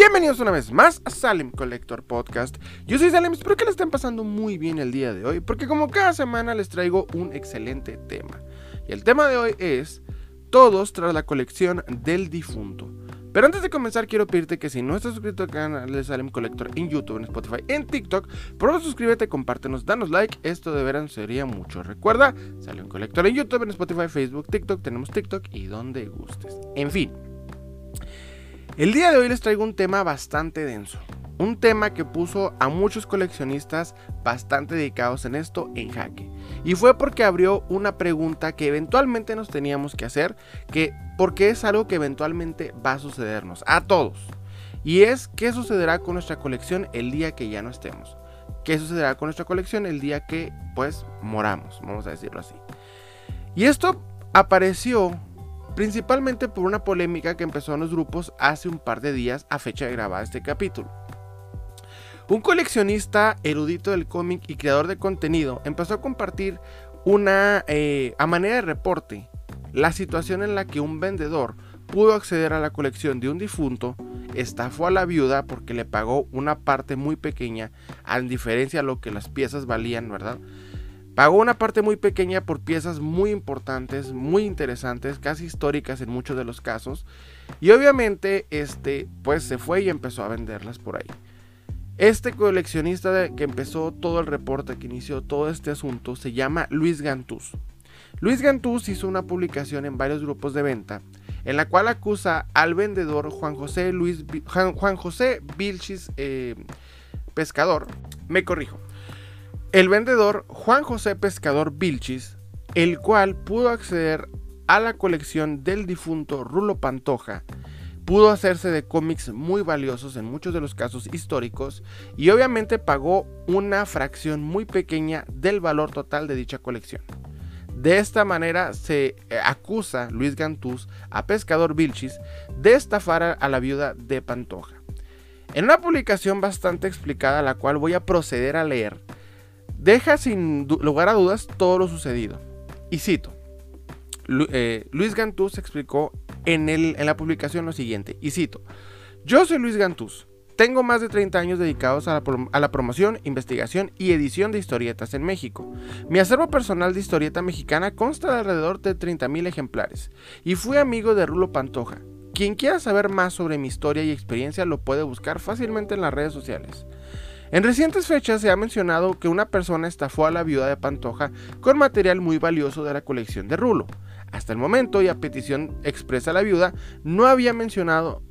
Bienvenidos una vez más a Salem Collector Podcast. Yo soy Salem, espero que le estén pasando muy bien el día de hoy, porque como cada semana les traigo un excelente tema. Y el tema de hoy es Todos tras la colección del difunto. Pero antes de comenzar quiero pedirte que si no estás suscrito al canal de Salem Collector en YouTube, en Spotify, en TikTok, por favor suscríbete, compártenos, danos like, esto de veras sería mucho. Recuerda, Salem Collector en YouTube, en Spotify, Facebook, TikTok, tenemos TikTok y donde gustes. En fin. El día de hoy les traigo un tema bastante denso. Un tema que puso a muchos coleccionistas bastante dedicados en esto en jaque. Y fue porque abrió una pregunta que eventualmente nos teníamos que hacer, que porque es algo que eventualmente va a sucedernos a todos. Y es qué sucederá con nuestra colección el día que ya no estemos. ¿Qué sucederá con nuestra colección el día que pues moramos, vamos a decirlo así? Y esto apareció principalmente por una polémica que empezó en los grupos hace un par de días a fecha de grabar este capítulo. Un coleccionista erudito del cómic y creador de contenido empezó a compartir una, eh, a manera de reporte, la situación en la que un vendedor pudo acceder a la colección de un difunto, estafó a la viuda porque le pagó una parte muy pequeña, a diferencia de lo que las piezas valían, ¿verdad? Pagó una parte muy pequeña por piezas muy importantes, muy interesantes, casi históricas en muchos de los casos. Y obviamente, este, pues se fue y empezó a venderlas por ahí. Este coleccionista que empezó todo el reporte, que inició todo este asunto, se llama Luis Gantús. Luis Gantús hizo una publicación en varios grupos de venta en la cual acusa al vendedor Juan José Luis Juan, José Vilchis eh, Pescador. Me corrijo. El vendedor Juan José Pescador Vilchis, el cual pudo acceder a la colección del difunto Rulo Pantoja pudo hacerse de cómics muy valiosos en muchos de los casos históricos y obviamente pagó una fracción muy pequeña del valor total de dicha colección. De esta manera se eh, acusa Luis Gantús a Pescador Vilchis de estafar a la viuda de Pantoja. En una publicación bastante explicada, la cual voy a proceder a leer, deja sin lugar a dudas todo lo sucedido. Y cito, eh, Luis Gantús explicó en, el, en la publicación lo siguiente, y cito, yo soy Luis Gantús, tengo más de 30 años dedicados a la, a la, promoción, investigación y edición de historietas en México. Mi acervo personal de historieta mexicana consta de alrededor de 30.000 ejemplares, y fui amigo de Rulo Pantoja. Quien quiera saber más sobre mi historia y experiencia lo puede buscar fácilmente en las redes sociales. En recientes fechas se ha mencionado que una persona estafó a la viuda de Pantoja con material muy valioso de la colección de Rulo. Hasta el momento y a petición expresa la viuda, no había mencionado...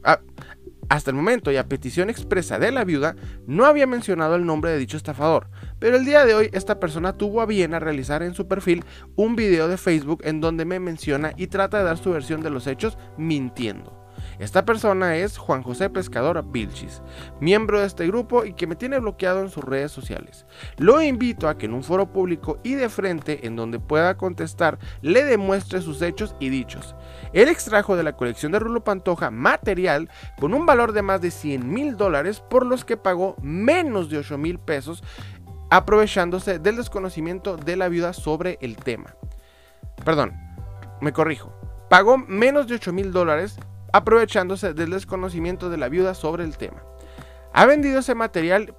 hasta el momento y a petición expresa de la viuda, no había mencionado el nombre de dicho estafador, pero el día de hoy esta persona tuvo a bien a realizar en su perfil un video de Facebook en donde me menciona y trata de dar su versión de los hechos mintiendo. Esta persona es Juan José Pescador Vilchis, miembro de este grupo y que me tiene bloqueado en sus redes sociales. Lo invito a que en un foro público y de frente en donde pueda contestar le demuestre sus hechos y dichos. Él extrajo de la colección de Rulo Pantoja material con un valor de más de 100 mil dólares por los que pagó menos de 8 mil pesos aprovechándose del desconocimiento de la viuda sobre el tema. Perdón, me corrijo. Pagó menos de 8 mil dólares aprovechándose del desconocimiento de la viuda sobre el tema. Ha vendido, ese material,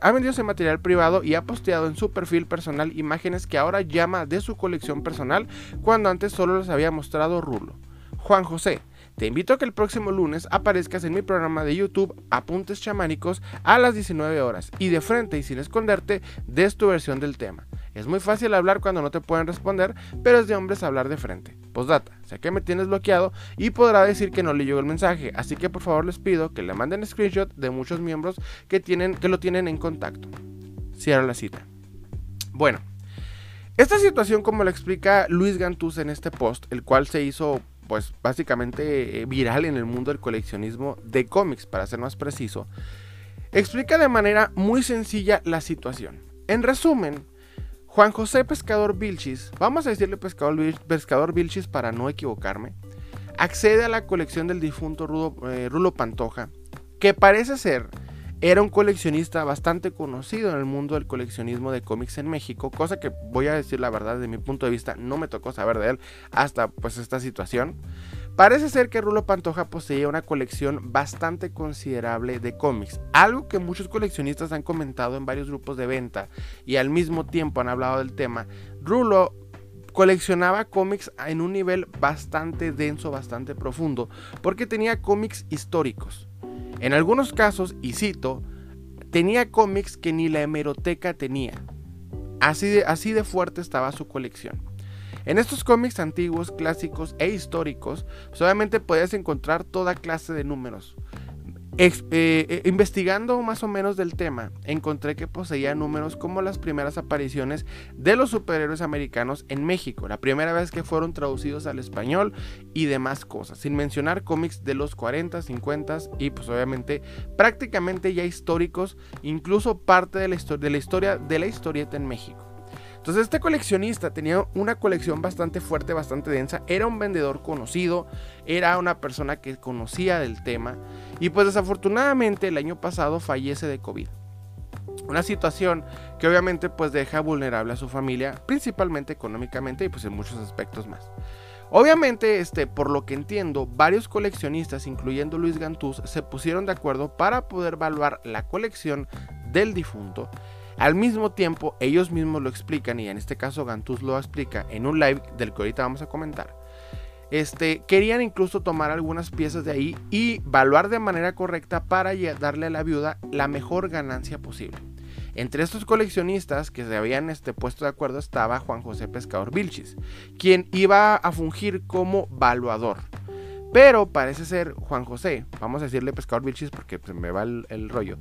ha vendido ese material privado y ha posteado en su perfil personal imágenes que ahora llama de su colección personal cuando antes solo les había mostrado Rulo. Juan José, te invito a que el próximo lunes aparezcas en mi programa de YouTube Apuntes Chamánicos a las 19 horas y de frente y sin esconderte des tu versión del tema. Es muy fácil hablar cuando no te pueden responder, pero es de hombres hablar de frente. Postdata, sé que me tienes bloqueado y podrá decir que no le llegó el mensaje, así que por favor les pido que le manden screenshot de muchos miembros que, tienen, que lo tienen en contacto. Cierra la cita. Bueno, esta situación como lo explica Luis Gantús en este post, el cual se hizo pues básicamente eh, viral en el mundo del coleccionismo de cómics, para ser más preciso, explica de manera muy sencilla la situación. En resumen, Juan José Pescador Vilchis, vamos a decirle Pescador, Pescador Vilchis para no equivocarme, accede a la colección del difunto eh, Rulo Pantoja, que parece ser era un coleccionista bastante conocido en el mundo del coleccionismo de cómics en México, cosa que voy a decir la verdad, de mi punto de vista, no me tocó saber de él hasta pues esta situación. Parece ser que Rulo Pantoja poseía una colección bastante considerable de cómics, algo que muchos coleccionistas han comentado en varios grupos de venta y al mismo tiempo han hablado del tema. Rulo coleccionaba cómics en un nivel bastante denso, bastante profundo, porque tenía cómics históricos. En algunos casos, y cito, tenía cómics que ni la hemeroteca tenía. Así de, así de fuerte estaba su colección. En estos cómics antiguos, clásicos e históricos, pues obviamente podías encontrar toda clase de números. Eh, eh, investigando más o menos del tema, encontré que poseía números como las primeras apariciones de los superhéroes americanos en México, la primera vez que fueron traducidos al español y demás cosas, sin mencionar cómics de los 40, 50 y pues obviamente prácticamente ya históricos, incluso parte de la historia de la historieta en México. Entonces este coleccionista tenía una colección bastante fuerte, bastante densa, era un vendedor conocido, era una persona que conocía del tema y pues desafortunadamente el año pasado fallece de COVID. Una situación que obviamente pues deja vulnerable a su familia, principalmente económicamente y pues en muchos aspectos más. Obviamente, este, por lo que entiendo, varios coleccionistas, incluyendo Luis Gantús, se pusieron de acuerdo para poder evaluar la colección del difunto al mismo tiempo, ellos mismos lo explican, y en este caso Gantus lo explica en un live del que ahorita vamos a comentar. Este, querían incluso tomar algunas piezas de ahí y evaluar de manera correcta para darle a la viuda la mejor ganancia posible. Entre estos coleccionistas que se habían este, puesto de acuerdo estaba Juan José Pescador Vilchis, quien iba a fungir como valuador. Pero parece ser Juan José, vamos a decirle pescador Vilchis porque pues, me va el, rollo,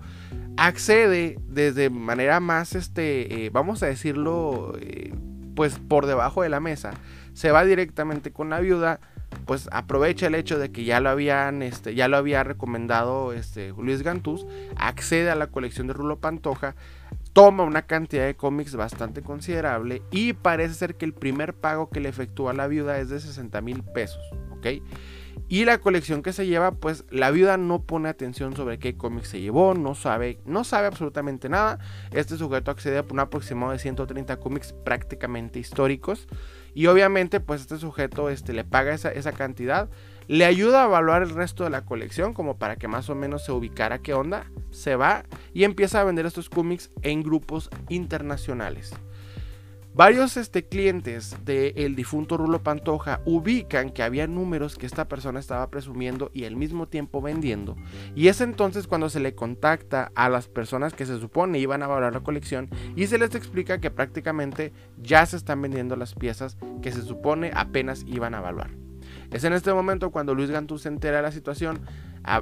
accede desde manera más, este, eh, vamos a decirlo, eh, pues por debajo de la mesa, se va directamente con la viuda, pues aprovecha el hecho de que ya lo habían, este, ya lo había recomendado este, Luis Gantús, accede a la colección de Rulo Pantoja, toma una cantidad de cómics bastante considerable y parece ser que el primer pago que le efectúa la viuda es de 60 mil pesos, ¿ok? Y la colección que se lleva, pues la viuda no pone atención sobre qué cómic se llevó, no sabe, no sabe absolutamente nada. Este sujeto accede a un aproximado de 130 cómics prácticamente históricos. Y obviamente, pues este sujeto este, le paga esa, esa cantidad, le ayuda a evaluar el resto de la colección, como para que más o menos se ubicara qué onda. Se va y empieza a vender estos cómics en grupos internacionales. Varios este, clientes del difunto Rulo Pantoja ubican que había números que esta persona estaba presumiendo y al mismo tiempo vendiendo. Y es entonces cuando se le contacta a las personas que se supone iban a valorar la colección y se les explica que prácticamente ya se están vendiendo las piezas que se supone apenas iban a evaluar. Es en este momento cuando Luis Gantú se entera de la situación,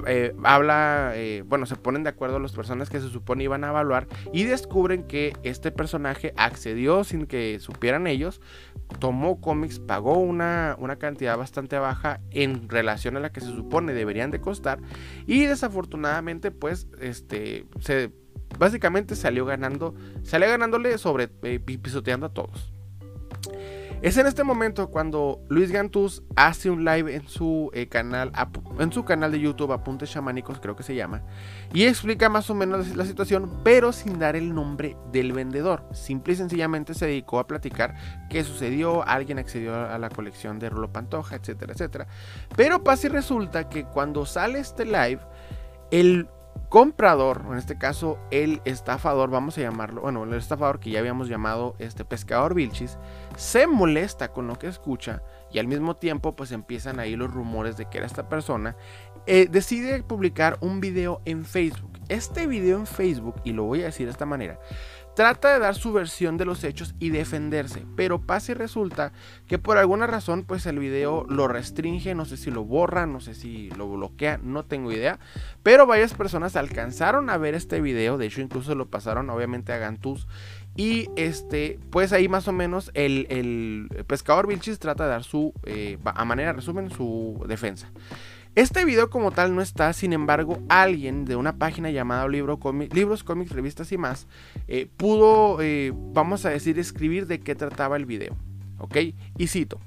eh, habla, eh, bueno, se ponen de acuerdo las personas que se supone iban a evaluar y descubren que este personaje accedió sin que supieran ellos, tomó cómics, pagó una, una cantidad bastante baja en relación a la que se supone deberían de costar y desafortunadamente pues este se básicamente salió ganando, salió ganándole sobre eh, pisoteando a todos. Es en este momento cuando Luis Gantús hace un live en su eh, canal, en su canal de YouTube, Apuntes Chamánicos, creo que se llama, y explica más o menos la situación, pero sin dar el nombre del vendedor. Simple y sencillamente se dedicó a platicar qué sucedió, alguien accedió a la colección de Rolo Pantoja, etcétera, etcétera. Pero pasa y resulta que cuando sale este live, el comprador, en este caso el estafador, vamos a llamarlo, bueno, el estafador que ya habíamos llamado este pescador Vilchis, se molesta con lo que escucha y al mismo tiempo pues empiezan ahí los rumores de que era esta persona, eh, decide publicar un video en Facebook. Este video en Facebook, y lo voy a decir de esta manera, trata de dar su versión de los hechos y defenderse, pero pasa y resulta que por alguna razón pues el video lo restringe, no sé si lo borra, no sé si lo bloquea, no tengo idea, pero varias personas alcanzaron a ver este video, de hecho incluso lo pasaron obviamente a Gantús y este, pues ahí más o menos el, pescador Vilchis trata de dar su, eh, a manera resumen, su defensa. Este video como tal no está, sin embargo, alguien de una página llamada Libro Libros, Cómics, Revistas y más eh, pudo, eh, vamos a decir, escribir de qué trataba el video. ¿Ok? Y cito.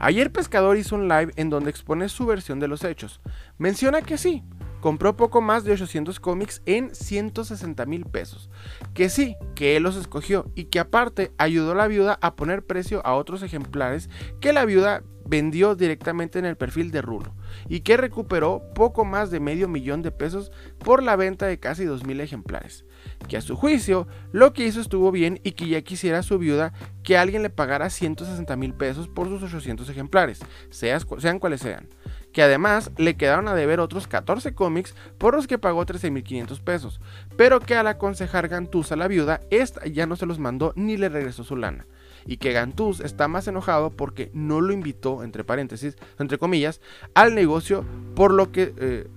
Ayer Pescador hizo un live en donde expone su versión de los hechos. Menciona que sí, compró poco más de 800 cómics en 160 mil pesos. Que sí, que él los escogió y que aparte ayudó a la viuda a poner precio a otros ejemplares que la viuda vendió directamente en el perfil de Rulo y que recuperó poco más de medio millón de pesos por la venta de casi 2.000 ejemplares. Que a su juicio lo que hizo estuvo bien y que ya quisiera su viuda que alguien le pagara 160 mil pesos por sus 800 ejemplares, sean cuales sean. Que además le quedaron a deber otros 14 cómics por los que pagó 13.500 pesos, pero que al aconsejar Gantuz a la viuda, esta ya no se los mandó ni le regresó su lana y que Gantuz está más enojado porque no lo invitó, entre paréntesis, entre comillas, al negocio, por lo que, eh,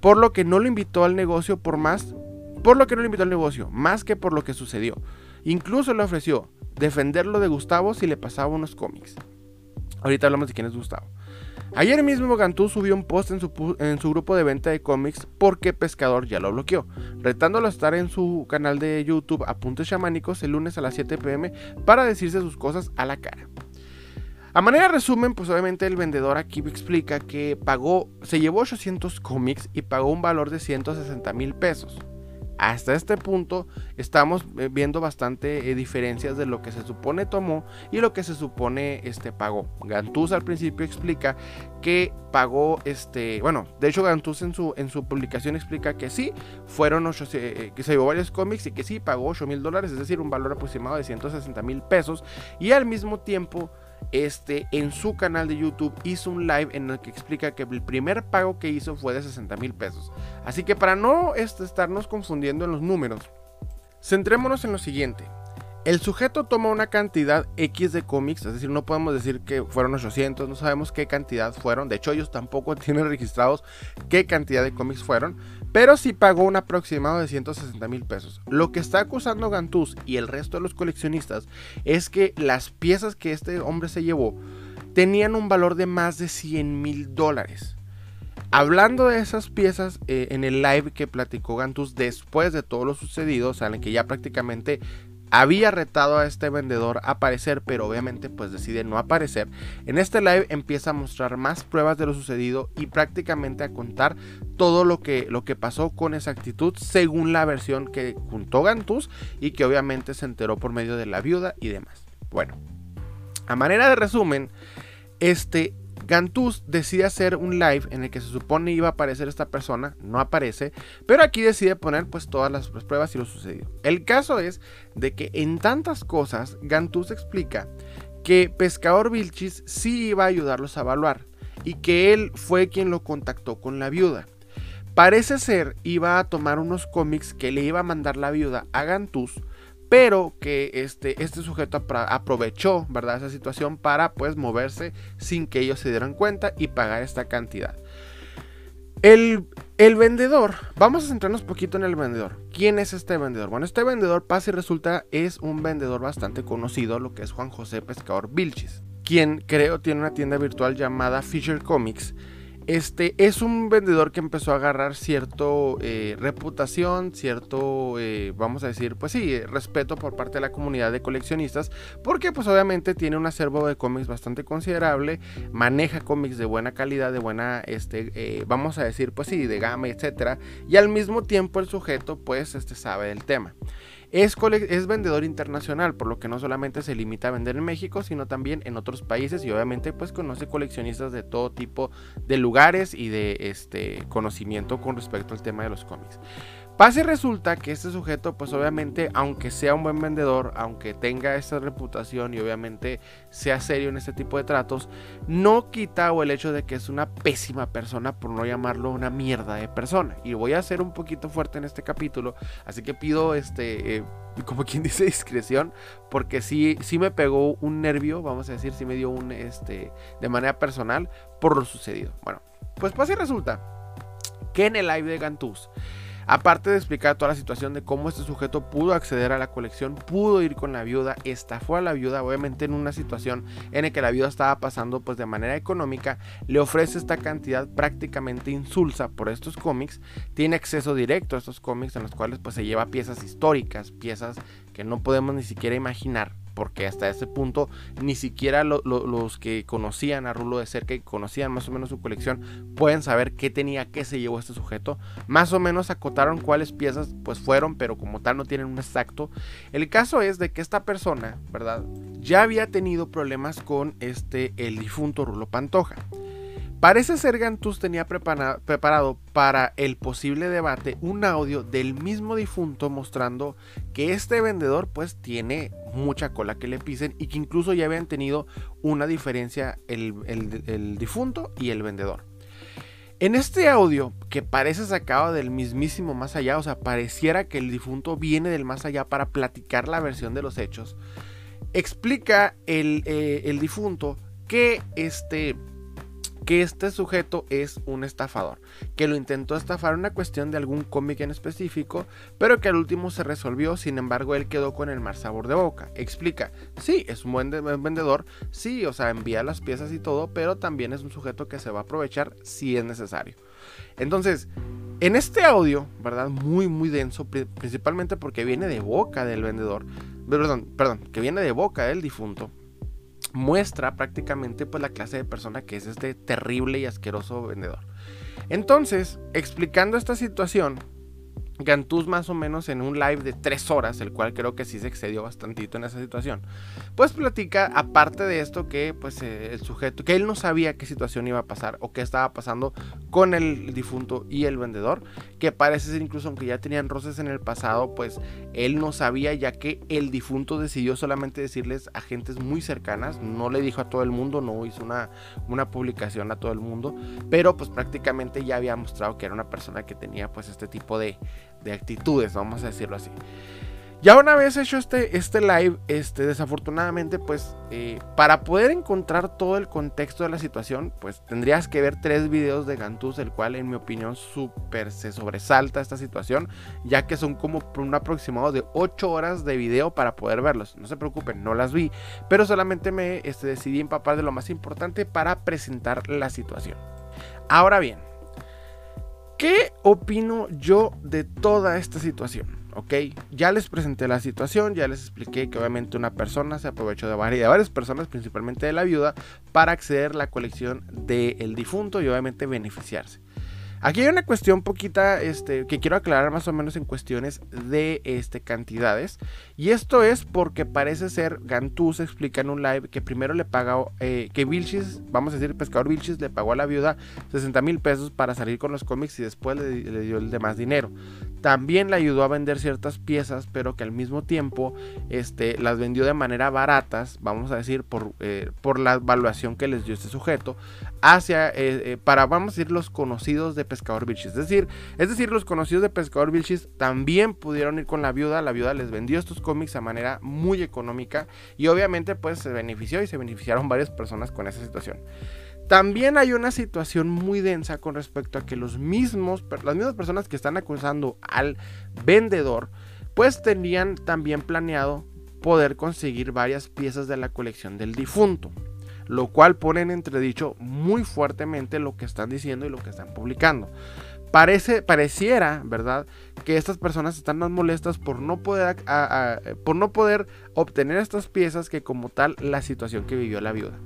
por lo que no lo invitó al negocio por más, por lo que no lo invitó al negocio, más que por lo que sucedió. Incluso le ofreció defenderlo de Gustavo si le pasaba unos cómics. Ahorita hablamos de quién es Gustavo. Ayer mismo Gantú subió un post en su, grupo de venta de cómics porque Pescador ya lo bloqueó, retándolo a estar en su canal de YouTube Apuntes Chamánicos el lunes a las 7 pm para decirse sus cosas a la cara. A manera de resumen, pues obviamente el vendedor aquí explica que pagó, se llevó 800 cómics y pagó un valor de 160 mil pesos. Hasta este punto estamos eh, viendo bastante eh, diferencias de lo que se supone tomó y lo que se supone este, pagó. Gantuz al principio explica que pagó, este, bueno, de hecho Gantuz en su, en su publicación explica que sí, fueron 8, eh, que se llevó varios cómics y que sí pagó 8 mil dólares, es decir, un valor aproximado de 160 mil pesos y al mismo tiempo este, en su canal de YouTube hizo un live en el que explica que el primer pago que hizo fue de 60 mil pesos. Así que para no este, estarnos confundiendo en los números, centrémonos en lo siguiente. El sujeto toma una cantidad X de cómics, es decir, no podemos decir que fueron 800, no sabemos qué cantidad fueron, de hecho ellos tampoco tienen registrados qué cantidad de cómics fueron, pero sí pagó un aproximado de 160 mil pesos. Lo que está acusando Gantuz y el resto de los coleccionistas es que las piezas que este hombre se llevó tenían un valor de más de 100 mil dólares. Hablando de esas piezas, eh, en el live que platicó Gantuz después de todo lo sucedido, saben que ya prácticamente había retado a este vendedor a aparecer, pero obviamente pues decide no aparecer. En este live empieza a mostrar más pruebas de lo sucedido y prácticamente a contar todo lo que, lo que pasó con exactitud según la versión que juntó Gantus y que obviamente se enteró por medio de la viuda y demás. Bueno, a manera de resumen, este Gantuz decide hacer un live en el que se supone iba a aparecer esta persona, no aparece, pero aquí decide poner pues todas las pruebas y lo sucedido. El caso es de que en tantas cosas Gantuz explica que Pescador Vilchis sí iba a ayudarlos a evaluar y que él fue quien lo contactó con la viuda. Parece ser iba a tomar unos cómics que le iba a mandar la viuda a Gantuz pero que este, este sujeto aprovechó, ¿verdad? Esa situación para pues moverse sin que ellos se dieran cuenta y pagar esta cantidad. El, el, vendedor, vamos a centrarnos poquito en el vendedor. ¿Quién es este vendedor? Bueno, este vendedor, pasa y resulta, es un vendedor bastante conocido, lo que es Juan José Pescador Vilchis, quien creo tiene una tienda virtual llamada Fisher Comics este es un vendedor que empezó a agarrar cierto eh, reputación, cierto, eh, vamos a decir, pues sí, respeto por parte de la comunidad de coleccionistas, porque pues obviamente tiene un acervo de cómics bastante considerable, maneja cómics de buena calidad, de buena, este, eh, vamos a decir, pues sí, de gama, etcétera, y al mismo tiempo el sujeto pues este sabe del tema. Es, vendedor internacional, por lo que no solamente se limita a vender en México, sino también en otros países y obviamente pues conoce coleccionistas de todo tipo de lugares y de este conocimiento con respecto al tema de los cómics. Pase resulta que este sujeto, pues obviamente, aunque sea un buen vendedor, aunque tenga esa reputación y obviamente sea serio en este tipo de tratos, no quita o el hecho de que es una pésima persona, por no llamarlo una mierda de persona. Y voy a ser un poquito fuerte en este capítulo, así que pido, este, eh, como quien dice, discreción, porque sí, sí me pegó un nervio, vamos a decir, sí me dio un, este, de manera personal por lo sucedido. Bueno, pues pase resulta que en el live de Gantuz Aparte de explicar toda la situación de cómo este sujeto pudo acceder a la colección, pudo ir con la viuda, estafó a la viuda, obviamente en una situación en la que la viuda estaba pasando pues de manera económica, le ofrece esta cantidad prácticamente insulsa por estos cómics, tiene acceso directo a estos cómics en los cuales pues se lleva piezas históricas, piezas que no podemos ni siquiera imaginar porque hasta ese punto ni siquiera los que conocían a Rulo de cerca y conocían más o menos su colección pueden saber qué tenía, qué se llevó este sujeto. Más o menos acotaron cuáles piezas pues fueron, pero como tal no tienen un exacto. El caso es de que esta persona, ¿verdad? Ya había tenido problemas con este el difunto Rulo Pantoja. Parece ser Gantús tenía preparado para el posible debate un audio del mismo difunto mostrando que este vendedor pues tiene mucha cola que le pisen y que incluso ya habían tenido una diferencia el, el difunto y el vendedor. En este audio, que parece sacado del mismísimo más allá, o sea, pareciera que el difunto viene del más allá para platicar la versión de los hechos, explica el, eh, el difunto que este que este sujeto es un estafador, que lo intentó estafar una cuestión de algún cómic en específico, pero que al último se resolvió, sin embargo él quedó con el mal sabor de boca. Explica, sí, es un buen, vendedor, sí, o sea, envía las piezas y todo, pero también es un sujeto que se va a aprovechar si es necesario. Entonces, en este audio, ¿verdad? Muy, muy denso, principalmente porque viene de boca del vendedor, perdón, perdón, que viene de boca del difunto muestra prácticamente pues la clase de persona que es este terrible y asqueroso vendedor. Entonces, explicando esta situación, Gantús más o menos en un live de tres horas, el cual creo que sí se excedió bastantito en esa situación, pues platica aparte de esto que pues eh, el sujeto, que él no sabía qué situación iba a pasar o qué estaba pasando con el difunto y el vendedor, que parece ser incluso aunque ya tenían roces en el pasado, pues él no sabía ya que el difunto decidió solamente decirles a gentes muy cercanas, no le dijo a todo el mundo, no hizo una, una publicación a todo el mundo, pero pues prácticamente ya había mostrado que era una persona que tenía pues este tipo de de actitudes, vamos a decirlo así. Ya una vez hecho este, este live, este, desafortunadamente, pues eh, para poder encontrar todo el contexto de la situación, pues tendrías que ver tres videos de Gantús, el cual en mi opinión súper se sobresalta esta situación, ya que son como un aproximado de 8 horas de video para poder verlos. No se preocupen, no las vi, pero solamente me este, decidí empapar de lo más importante para presentar la situación. Ahora bien, ¿Qué opino yo de toda esta situación? ¿ok? Ya les presenté la situación, ya les expliqué que obviamente una persona se aprovechó de varias, de varias personas, principalmente de la viuda, para acceder a la colección del difunto y obviamente beneficiarse. Aquí hay una cuestión poquita este, que quiero aclarar más o menos en cuestiones de este, cantidades. Y esto es porque parece ser, Gantús explica en un live que primero le pagó, eh, que Vilchis, vamos a decir, pescador Vilchis le pagó a la viuda 60 mil pesos para salir con los cómics y después le, dio el demás dinero. También le ayudó a vender ciertas piezas, pero que al mismo tiempo este, las vendió de manera baratas, vamos a decir, por, eh, por la evaluación que les dio este sujeto, hacia, eh, para, vamos a decir, los conocidos de Pescador Vilchis. Es decir, es decir, los conocidos de Pescador Vilchis también pudieron ir con la viuda. La viuda les vendió estos cómics a manera muy económica y obviamente pues se benefició y se beneficiaron varias personas con esa situación. También hay una situación muy densa con respecto a que los mismos, las mismas personas que están acusando al vendedor, pues tenían también planeado poder conseguir varias piezas de la colección del difunto lo cual pone en entredicho muy fuertemente lo que están diciendo y lo que están publicando. Parece, pareciera, ¿verdad? Que estas personas están más molestas por no, poder, por no poder obtener estas piezas que como tal la situación que vivió la viuda.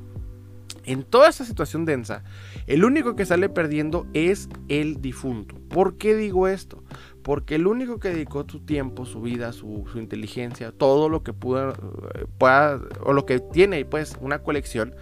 En toda esta situación densa, el único que sale perdiendo es el difunto. ¿Por qué digo esto? Porque el único que dedicó su tiempo, su vida, su, inteligencia, todo lo que pudo, eh, pueda, o lo que tiene, pues, una colección,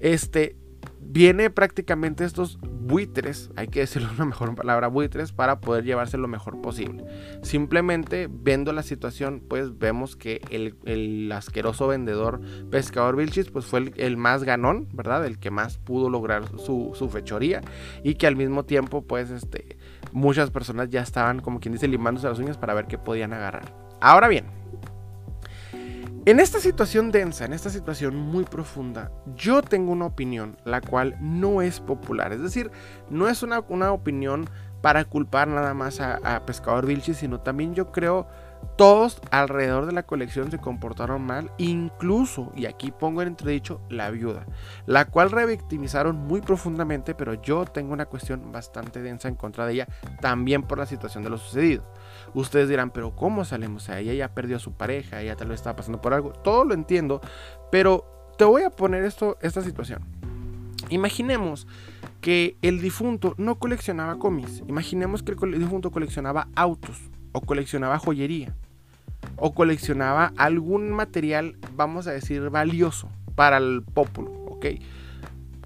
este, viene prácticamente estos buitres, hay que decirlo una mejor palabra, buitres, para poder llevarse lo mejor posible. Simplemente viendo la situación, pues vemos que el, asqueroso vendedor pescador Vilchis, pues fue el, más ganón, ¿verdad? El que más pudo lograr su, su, fechoría y que al mismo tiempo, pues, este, muchas personas ya estaban, como quien dice, limándose las uñas para ver qué podían agarrar. Ahora bien, en esta situación densa, en esta situación muy profunda, yo tengo una opinión la cual no es popular. Es decir, no es una, opinión para culpar nada más a, Pescador Vilchis, sino también yo creo todos alrededor de la colección se comportaron mal, incluso, y aquí pongo en entredicho, la viuda, la cual revictimizaron muy profundamente, pero yo tengo una cuestión bastante densa en contra de ella, también por la situación de lo sucedido. Ustedes dirán, pero ¿cómo salimos? a ella ya perdió a su pareja, ella tal vez estaba pasando por algo, todo lo entiendo, pero te voy a poner esto, esta situación. Imaginemos que el difunto no coleccionaba cómics, imaginemos que el difunto coleccionaba autos o coleccionaba joyería o coleccionaba algún material, vamos a decir, valioso para el pueblo, ¿ok?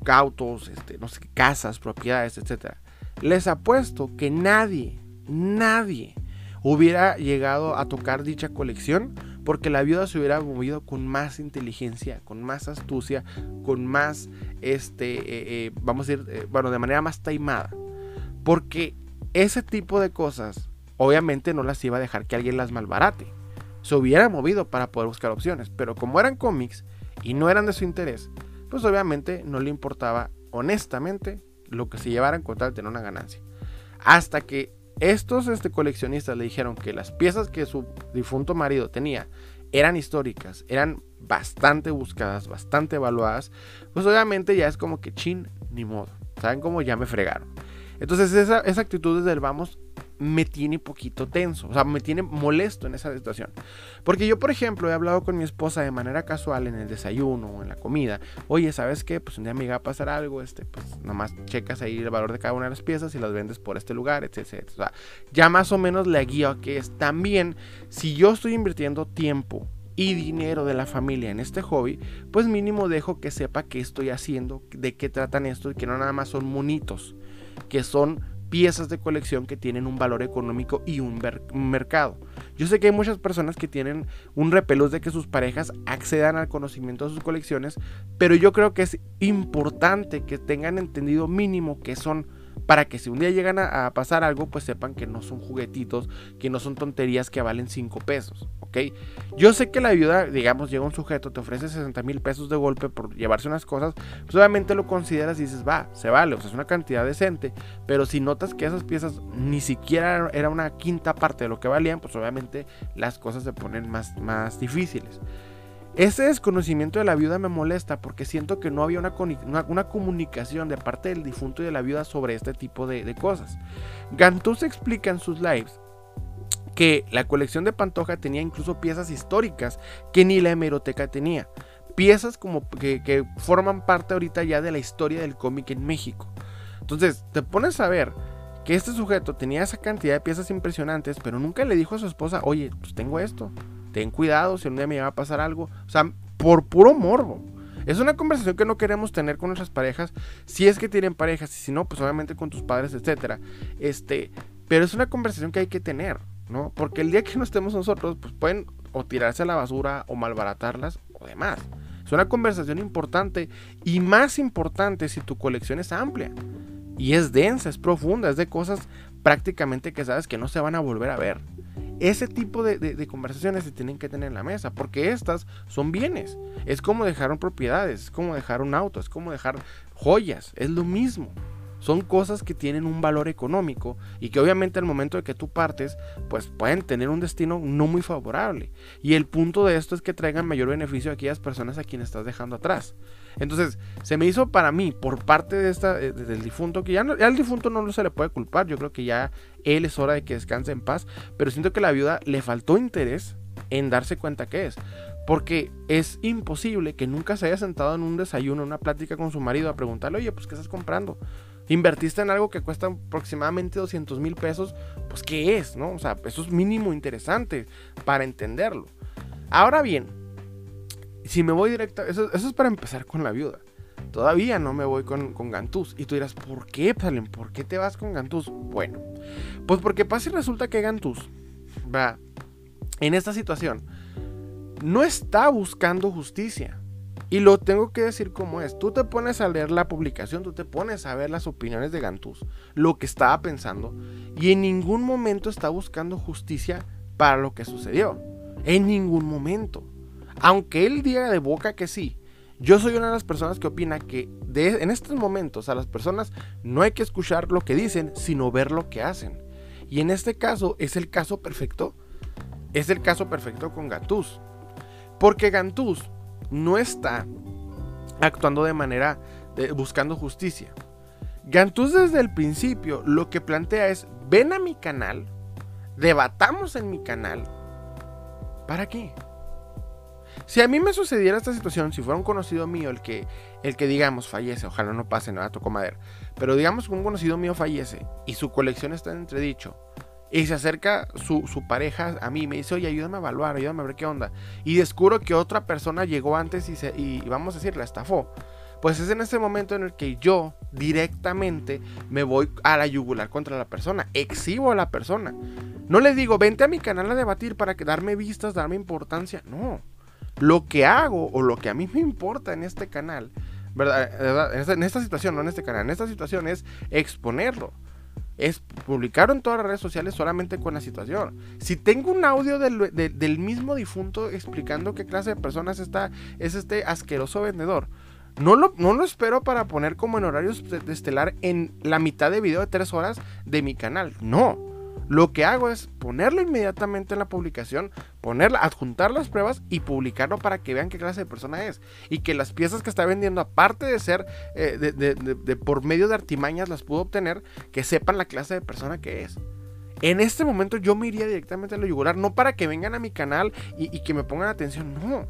Autos, este, no sé, casas, propiedades, etc. Les apuesto que nadie, nadie hubiera llegado a tocar dicha colección porque la viuda se hubiera movido con más inteligencia, con más astucia, con más, este, eh, eh, vamos a decir, eh, bueno, de manera más taimada. Porque ese tipo de cosas, obviamente no las iba a dejar que alguien las malbarate se hubiera movido para poder buscar opciones. Pero como eran cómics y no eran de su interés, pues obviamente no le importaba honestamente lo que se llevaran con tal de tener una ganancia. Hasta que estos este, coleccionistas le dijeron que las piezas que su difunto marido tenía eran históricas, eran bastante buscadas, bastante evaluadas, pues obviamente ya es como que chin, ni modo. ¿Saben cómo ya me fregaron? Entonces esa, actitud desde el vamos me tiene poquito tenso, o sea, me tiene molesto en esa situación. Porque yo, por ejemplo, he hablado con mi esposa de manera casual en el desayuno o en la comida. Oye, ¿sabes qué? Pues un día me iba a pasar algo, este, pues nomás checas ahí el valor de cada una de las piezas y las vendes por este lugar, etc. O sea, ya más o menos le guío a que es también, si yo estoy invirtiendo tiempo y dinero de la familia en este hobby, pues mínimo dejo que sepa qué estoy haciendo, de qué tratan esto y que no nada más son monitos, que son piezas de colección que tienen un valor económico y un, mercado. Yo sé que hay muchas personas que tienen un repelús de que sus parejas accedan al conocimiento de sus colecciones, pero yo creo que es importante que tengan entendido mínimo que son para que si un día llegan a, pasar algo, pues sepan que no son juguetitos, que no son tonterías que valen 5 pesos, ¿ok? Yo sé que la ayuda, digamos, llega un sujeto, te ofrece 60 mil pesos de golpe por llevarse unas cosas, pues obviamente lo consideras y dices, va, se vale, o sea, es una cantidad decente, pero si notas que esas piezas ni siquiera era una quinta parte de lo que valían, pues obviamente las cosas se ponen más, más difíciles. Ese desconocimiento de la viuda me molesta porque siento que no había una, comunicación de parte del difunto y de la viuda sobre este tipo de, cosas. Gantuz explica en sus lives que la colección de Pantoja tenía incluso piezas históricas que ni la hemeroteca tenía. Piezas como que, que forman parte ahorita ya de la historia del cómic en México. Entonces, te pones a ver que este sujeto tenía esa cantidad de piezas impresionantes, pero nunca le dijo a su esposa, oye, pues tengo esto ten cuidado si un día me va a pasar algo. O sea, por puro morbo. Es una conversación que no queremos tener con nuestras parejas, si es que tienen parejas, y si no, pues obviamente con tus padres, etcétera. Este, pero es una conversación que hay que tener, ¿no? Porque el día que no estemos nosotros, pues pueden o tirarse a la basura o malbaratarlas o demás. Es una conversación importante y más importante si tu colección es amplia y es densa, es profunda, es de cosas prácticamente que sabes que no se van a volver a ver. Ese tipo de, conversaciones se tienen que tener en la mesa, porque estas son bienes. Es como dejar propiedades, es como dejar un auto, es como dejar joyas, es lo mismo. Son cosas que tienen un valor económico y que obviamente al momento de que tú partes, pues pueden tener un destino no muy favorable. Y el punto de esto es que traigan mayor beneficio a aquellas personas a quienes estás dejando atrás. Entonces, se me hizo para mí, por parte de esta, eh, del difunto, que ya, no, al difunto no se le puede culpar, yo creo que ya él es hora de que descanse en paz, pero siento que la viuda le faltó interés en darse cuenta que es. Porque es imposible que nunca se haya sentado en un desayuno, en una plática con su marido a preguntarle, oye, pues ¿qué estás comprando? Invertiste en algo que cuesta aproximadamente 200 mil pesos, pues ¿qué es? ¿No? O sea, eso es mínimo interesante para entenderlo. Ahora bien, si me voy directo, eso, es para empezar con la viuda. Todavía no me voy con, con Gantús. Y tú dirás, ¿por qué, Palen? ¿Por qué te vas con Gantús? Bueno, pues porque pasa y resulta que Gantús va en esta situación. No está buscando justicia. Y lo tengo que decir como es. Tú te pones a leer la publicación, tú te pones a ver las opiniones de Gantús, lo que estaba pensando, y en ningún momento está buscando justicia para lo que sucedió. En ningún momento aunque él diga de boca que sí, yo soy una de las personas que opina que en estos momentos a las personas no hay que escuchar lo que dicen, sino ver lo que hacen. Y en este caso es el caso perfecto es el caso perfecto con Gantuz. Porque Gantuz no está actuando de manera de, buscando justicia. Gantuz desde el principio lo que plantea es, ven a mi canal, debatamos en mi canal. ¿Para qué? Si a mí me sucediera esta situación, si fuera un conocido mío el que, el que digamos fallece, ojalá no pase, nada, tocó madera, pero digamos que un conocido mío fallece y su colección está en entredicho, y se acerca su, pareja a mí y me dice, oye, ayúdame a evaluar, ayúdame a ver qué onda. Y descubro que otra persona llegó antes y, se, vamos a decir, la estafó. Pues es en ese momento en el que yo directamente me voy a la yugular contra la persona, exhibo a la persona. No le digo, vente a mi canal a debatir para que darme vistas, darme importancia. No. Lo que hago o lo que a mí me importa en este canal, ¿verdad? En esta situación, no en este canal, en esta situación es exponerlo es publicar en todas las redes sociales solamente con la situación. Si tengo un audio del, mismo difunto explicando qué clase de personas está, es este asqueroso vendedor, no lo, no lo espero para poner como en horarios de estelar en la mitad de video de tres horas de mi canal. No. Lo que hago es ponerlo inmediatamente en la publicación, ponerla, adjuntar las pruebas y publicarlo para que vean qué clase de persona es. Y que las piezas que está vendiendo, aparte de ser eh, de, por medio de artimañas, las pudo obtener, que sepan la clase de persona que es. En este momento yo me iría directamente a lo yugular, no para que vengan a mi canal y, y que me pongan atención, no.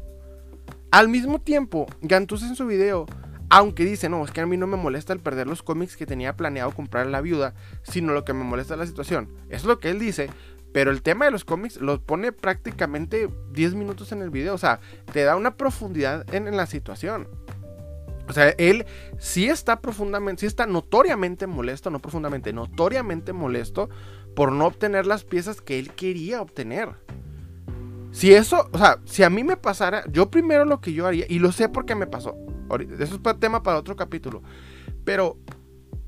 Al mismo tiempo, Gantus en su video aunque dice, no, es que a mí no me molesta el perder los cómics que tenía planeado comprar a la viuda, sino lo que me molesta es la situación. Es lo que él dice, pero el tema de los cómics lo pone prácticamente 10 minutos en el video. O sea, te da una profundidad en, la situación. O sea, él sí está profundamente, sí está notoriamente molesto, no profundamente, notoriamente molesto por no obtener las piezas que él quería obtener. Si eso, o sea, si a mí me pasara, yo primero lo que yo haría, y lo sé porque me pasó, eso es tema para otro capítulo, pero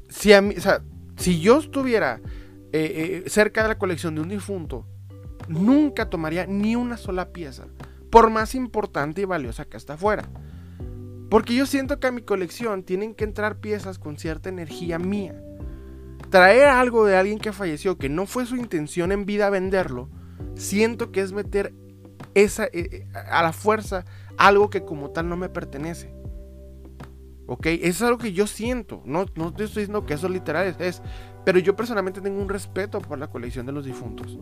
si a mí, o sea, si yo estuviera eh, eh, cerca de la colección de un difunto, nunca tomaría ni una sola pieza, por más importante y valiosa que está afuera. Porque yo siento que a mi colección tienen que entrar piezas con cierta energía mía. Traer algo de alguien que falleció, que no fue su intención en vida venderlo, siento que es meter esa, eh, a la fuerza algo que como tal no me pertenece. ¿Ok? Eso es algo que yo siento. No, no estoy diciendo que eso literal es, Pero yo personalmente tengo un respeto por la colección de los difuntos.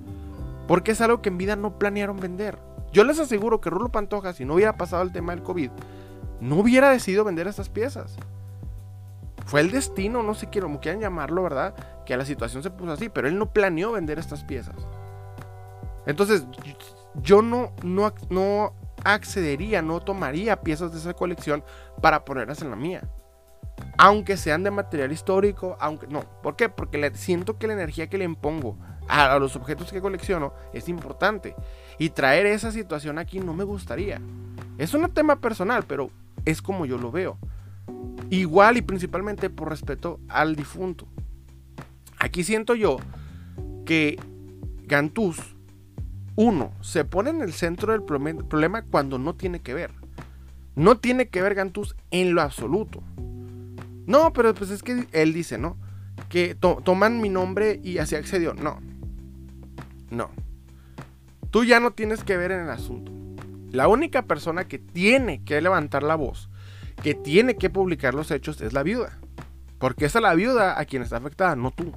Porque es algo que en vida no planearon vender. Yo les aseguro que Rulo Pantoja, si no hubiera pasado el tema del COVID, no hubiera decidido vender estas piezas. Fue el destino, no sé cómo quieran llamarlo, ¿verdad? Que la situación se puso así, pero él no planeó vender estas piezas. Entonces, yo no, no, no accedería, no tomaría piezas de esa colección para ponerlas en la mía. Aunque sean de material histórico, aunque no. ¿Por qué? Porque siento que la energía que le impongo a, a, los objetos que colecciono es importante. Y traer esa situación aquí no me gustaría. Es un tema personal, pero es como yo lo veo. Igual y principalmente por respeto al difunto. Aquí siento yo que Gantús uno, se pone en el centro del problema cuando no tiene que ver. No tiene que ver Gantus en lo absoluto. No, pero pues es que él dice, ¿no? Que toman mi nombre y así accedió. No. No. Tú ya no tienes que ver en el asunto. La única persona que tiene que levantar la voz, que tiene que publicar los hechos, es la viuda. Porque es la viuda a quien está afectada, no tú.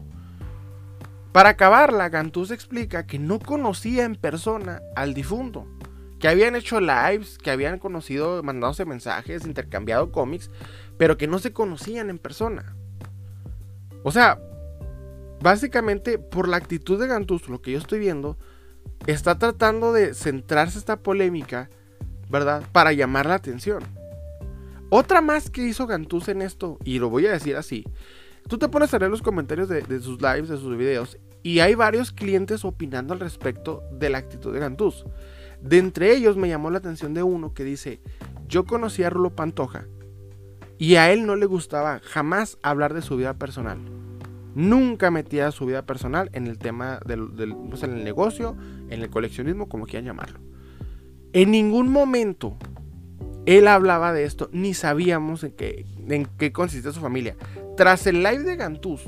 Para acabarla, Gantuz explica que no conocía en persona al difunto, que habían hecho lives, que habían conocido, mandándose mensajes, intercambiado cómics, pero que no se conocían en persona. O sea, básicamente por la actitud de Gantuz, lo que yo estoy viendo, está tratando de centrarse esta polémica, ¿verdad? Para llamar la atención. Otra más que hizo Gantuz en esto, y lo voy a decir así, Tú te pones a leer los comentarios de, sus lives, de sus videos, y hay varios clientes opinando al respecto de la actitud de Gantuz. De entre ellos me llamó la atención de uno que dice, yo conocí a Rulo Pantoja y a él no le gustaba jamás hablar de su vida personal. Nunca metía su vida personal en el tema del, en el negocio, en el coleccionismo, como quieran llamarlo. En ningún momento él hablaba de esto, ni sabíamos en qué, en qué consistía su familia. Tras el live de Gantuz,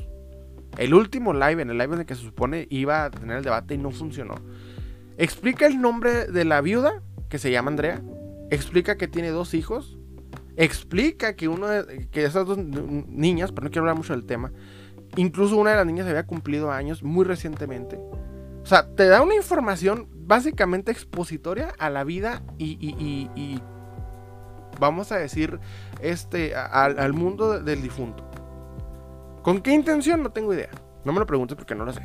el último live, en el live en el que se supone iba a tener el debate y no funcionó, Explica el nombre de la viuda, que se llama Andrea. Explica que tiene dos hijos. Explica que uno de, que esas dos niñas, pero no quiero hablar mucho del tema, incluso una de las niñas había cumplido años muy recientemente. O sea, te da una información básicamente expositoria a la vida y, vamos a decir, este, al mundo del difunto. ¿Con qué intención? No tengo idea. No me lo preguntes porque no lo sé.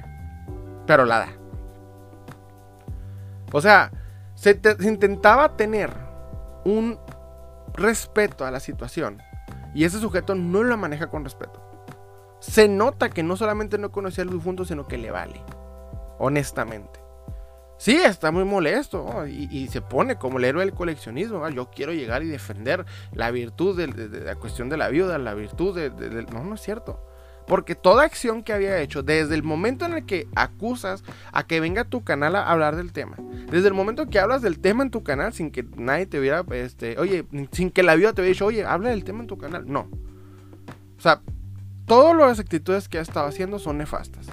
Pero la da. O sea, se, intentaba tener un respeto a la situación. Y ese sujeto no lo maneja con respeto. Se nota que no solamente no conocía al difunto, sino que le vale. Honestamente. Sí, está muy molesto y, se pone como el héroe del coleccionismo. Yo quiero llegar y defender la virtud de, la cuestión de la viuda, la virtud de, No, no es cierto. Porque toda acción que había hecho, desde el momento en el que acusas a que venga tu canal a hablar del tema, desde el momento que hablas del tema en tu canal sin que nadie te hubiera, este, oye, sin que la viuda te hubiera dicho, oye, habla del tema en tu canal, no. O sea, todas las actitudes que ha estado haciendo son nefastas.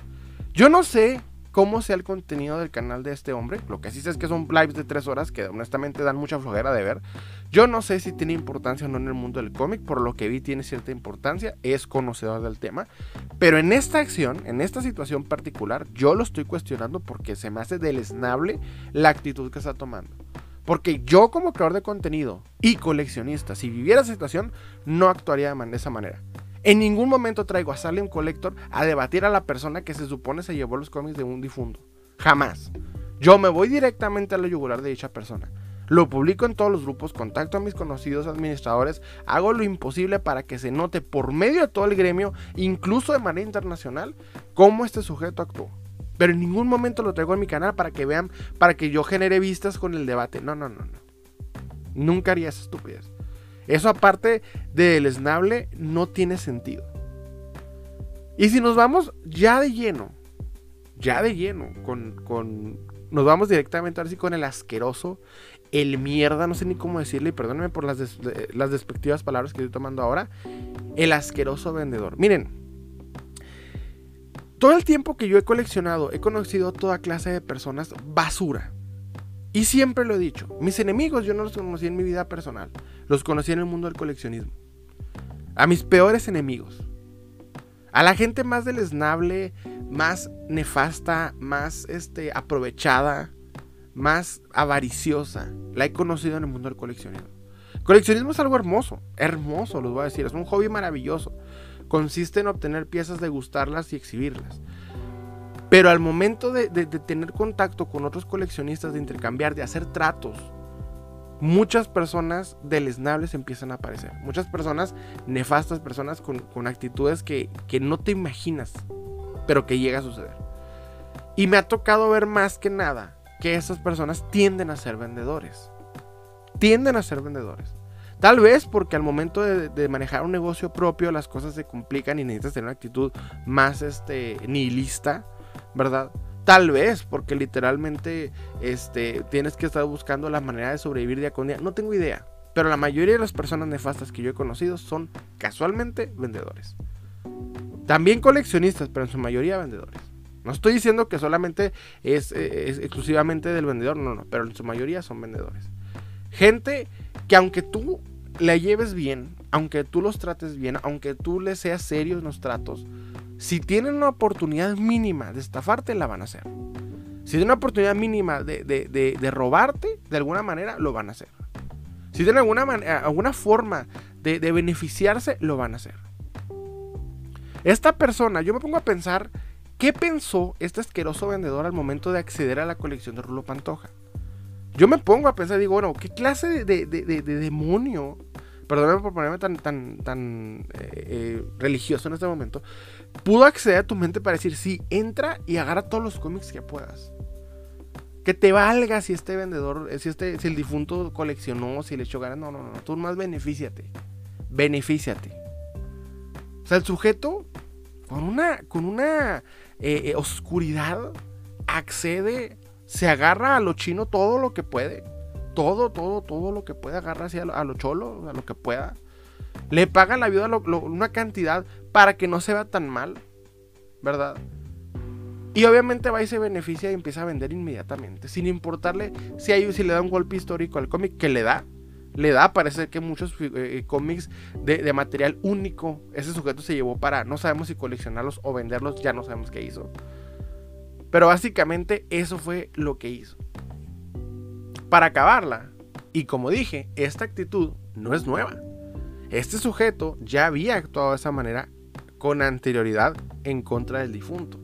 Yo no sé cómo sea el contenido del canal de este hombre. Lo que sí sé es que son lives de tres horas que honestamente dan mucha flojera de ver. Yo no sé si tiene importancia o no en el mundo del cómic. Por lo que vi tiene cierta importancia. Es conocedor del tema. Pero en esta acción, en esta situación particular, yo lo estoy cuestionando porque se me hace deleznable la actitud que está tomando. Porque yo como creador de contenido y coleccionista, si viviera esa situación, no actuaría de esa manera. En ningún momento traigo a Salem Collector a debatir a la persona que se supone se llevó los cómics de un difunto. Jamás. Yo me voy directamente a la yugular de dicha persona. Lo publico en todos los grupos, contacto a mis conocidos administradores, hago lo imposible para que se note por medio de todo el gremio, incluso de manera internacional, cómo este sujeto actuó. Pero en ningún momento lo traigo en mi canal para que vean, para que yo genere vistas con el debate. No, no, no, no. Nunca haría esa estupidez. Eso aparte del esnable no tiene sentido. Y si nos vamos ya de lleno, ya de lleno, con, con nos vamos directamente ahora sí con el asqueroso, el mierda, no sé ni cómo decirle, y perdónenme por las, las despectivas palabras que estoy tomando ahora, el asqueroso vendedor. Miren, todo el tiempo que yo he coleccionado, he conocido toda clase de personas basura. Y siempre lo he dicho, mis enemigos yo no los conocí en mi vida personal, los conocí en el mundo del coleccionismo. A mis peores enemigos. A la gente más deleznable, más nefasta, más este, aprovechada, más avariciosa, la he conocido en el mundo del coleccionismo. coleccionismo es algo hermoso, hermoso, los voy a decir, es un hobby maravilloso. Consiste en obtener piezas, degustarlas y exhibirlas. Pero al momento de, tener contacto con otros coleccionistas, de intercambiar, de hacer tratos, muchas personas deleznables empiezan a aparecer. Muchas personas nefastas, personas con, actitudes que, que, no te imaginas, pero que llega a suceder. Y me ha tocado ver más que nada que esas personas tienden a ser vendedores. Tienden a ser vendedores. Tal vez porque al momento de, manejar un negocio propio las cosas se complican y necesitas tener una actitud más este, nihilista ¿verdad? Tal vez, porque literalmente este, tienes que estar buscando la manera de sobrevivir día con día. No tengo idea. Pero la mayoría de las personas nefastas que yo he conocido son casualmente vendedores. También coleccionistas, pero en su mayoría vendedores. No estoy diciendo que solamente es, es, exclusivamente del vendedor, no, no, pero en su mayoría son vendedores. Gente que aunque tú la lleves bien, aunque tú los trates bien, aunque tú les seas serio en los tratos, si tienen una oportunidad mínima de estafarte, la van a hacer. Si tienen una oportunidad mínima de, robarte, de alguna manera, lo van a hacer. Si tienen alguna, alguna forma de, beneficiarse, lo van a hacer. Esta persona, yo me pongo a pensar, ¿qué pensó este asqueroso vendedor al momento de acceder a la colección de Rulo Pantoja? Yo me pongo a pensar, digo, bueno, ¿qué clase de, demonio perdóname por ponerme tan, tan, tan eh, eh, religioso en este momento, pudo acceder a tu mente para decir, sí, entra y agarra todos los cómics que puedas. Que te valga si este vendedor, si, este, si el difunto coleccionó, si le echó ganas. No, no, no. Tú más benefíciate. Benefíciate. O sea, el sujeto, con una, con una eh, oscuridad, accede, se agarra a lo chino todo lo que puede todo, todo, todo lo que pueda agarrar así a lo, cholo, a lo que pueda. Le paga la viuda una cantidad para que no se vea tan mal, ¿verdad? Y obviamente va y se beneficia y empieza a vender inmediatamente, sin importarle si, hay, si le da un golpe histórico al cómic, que le da. Le da, parece que muchos eh, eh, cómics de, material único ese sujeto se llevó para, no sabemos si coleccionarlos o venderlos, ya no sabemos qué hizo. Pero básicamente eso fue lo que hizo. Para acabarla, y como dije, esta actitud no es nueva. Este sujeto ya había actuado de esa manera con anterioridad en contra del difunto.